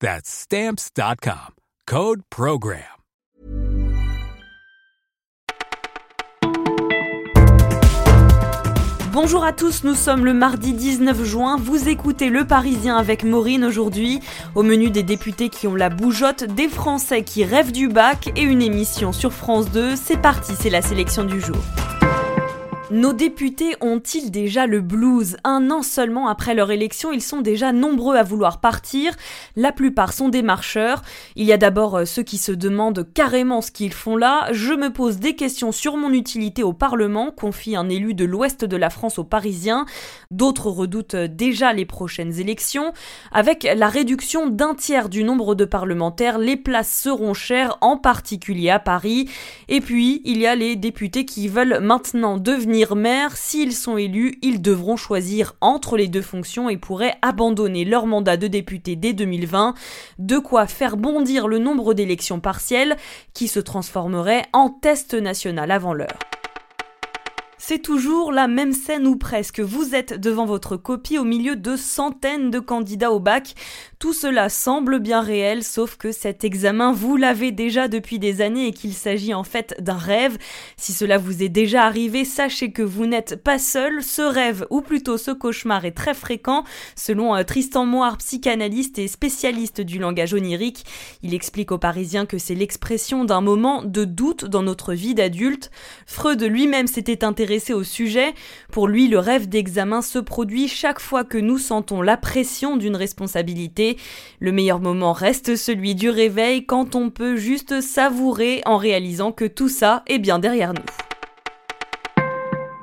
That's stamps.com. Code Program. Bonjour à tous, nous sommes le mardi 19 juin. Vous écoutez Le Parisien avec Maureen aujourd'hui. Au menu des députés qui ont la bougeotte, des Français qui rêvent du bac et une émission sur France 2. C'est parti, c'est la sélection du jour. Nos députés ont-ils déjà le blues? Un an seulement après leur élection, ils sont déjà nombreux à vouloir partir. La plupart sont des marcheurs. Il y a d'abord euh, ceux qui se demandent carrément ce qu'ils font là. Je me pose des questions sur mon utilité au Parlement, confie un élu de l'ouest de la France aux Parisiens. D'autres redoutent déjà les prochaines élections. Avec la réduction d'un tiers du nombre de parlementaires, les places seront chères, en particulier à Paris. Et puis, il y a les députés qui veulent maintenant devenir maire, s'ils sont élus, ils devront choisir entre les deux fonctions et pourraient abandonner leur mandat de député dès 2020, de quoi faire bondir le nombre d'élections partielles qui se transformeraient en test national avant l'heure. C'est toujours la même scène ou presque. Vous êtes devant votre copie au milieu de centaines de candidats au bac. Tout cela semble bien réel, sauf que cet examen, vous l'avez déjà depuis des années et qu'il s'agit en fait d'un rêve. Si cela vous est déjà arrivé, sachez que vous n'êtes pas seul. Ce rêve, ou plutôt ce cauchemar, est très fréquent. Selon euh, Tristan Moire, psychanalyste et spécialiste du langage onirique, il explique aux Parisiens que c'est l'expression d'un moment de doute dans notre vie d'adulte. Freud lui-même s'était intéressé au sujet. Pour lui, le rêve d'examen se produit chaque fois que nous sentons la pression d'une responsabilité le meilleur moment reste celui du réveil quand on peut juste savourer en réalisant que tout ça est bien derrière nous.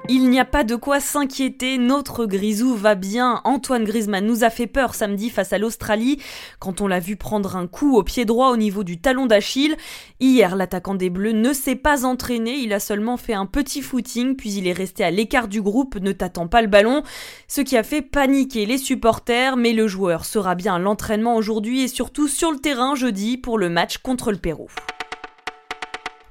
Il n'y a pas de quoi s'inquiéter, notre Grisou va bien. Antoine Griezmann nous a fait peur samedi face à l'Australie quand on l'a vu prendre un coup au pied droit au niveau du talon d'Achille. Hier, l'attaquant des Bleus ne s'est pas entraîné, il a seulement fait un petit footing puis il est resté à l'écart du groupe, ne tâtant pas le ballon, ce qui a fait paniquer les supporters, mais le joueur sera bien à l'entraînement aujourd'hui et surtout sur le terrain jeudi pour le match contre le Pérou.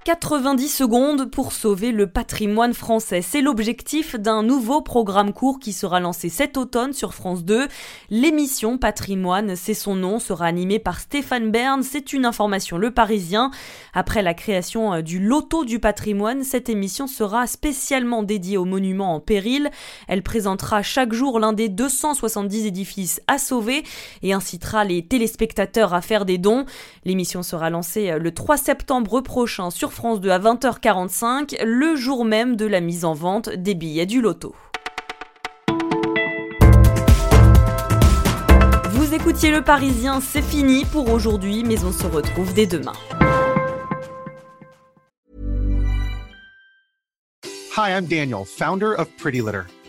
90 secondes pour sauver le patrimoine français. C'est l'objectif d'un nouveau programme court qui sera lancé cet automne sur France 2. L'émission Patrimoine, c'est son nom, sera animée par Stéphane Bern. C'est une information Le Parisien. Après la création euh, du Loto du patrimoine, cette émission sera spécialement dédiée aux monuments en péril. Elle présentera chaque jour l'un des 270 édifices à sauver et incitera les téléspectateurs à faire des dons. L'émission sera lancée euh, le 3 septembre prochain sur France 2 à 20h45, le jour même de la mise en vente des billets du loto. Vous écoutiez Le Parisien, c'est fini pour aujourd'hui, mais on se retrouve dès demain. Hi, I'm Daniel, founder of Pretty Litter.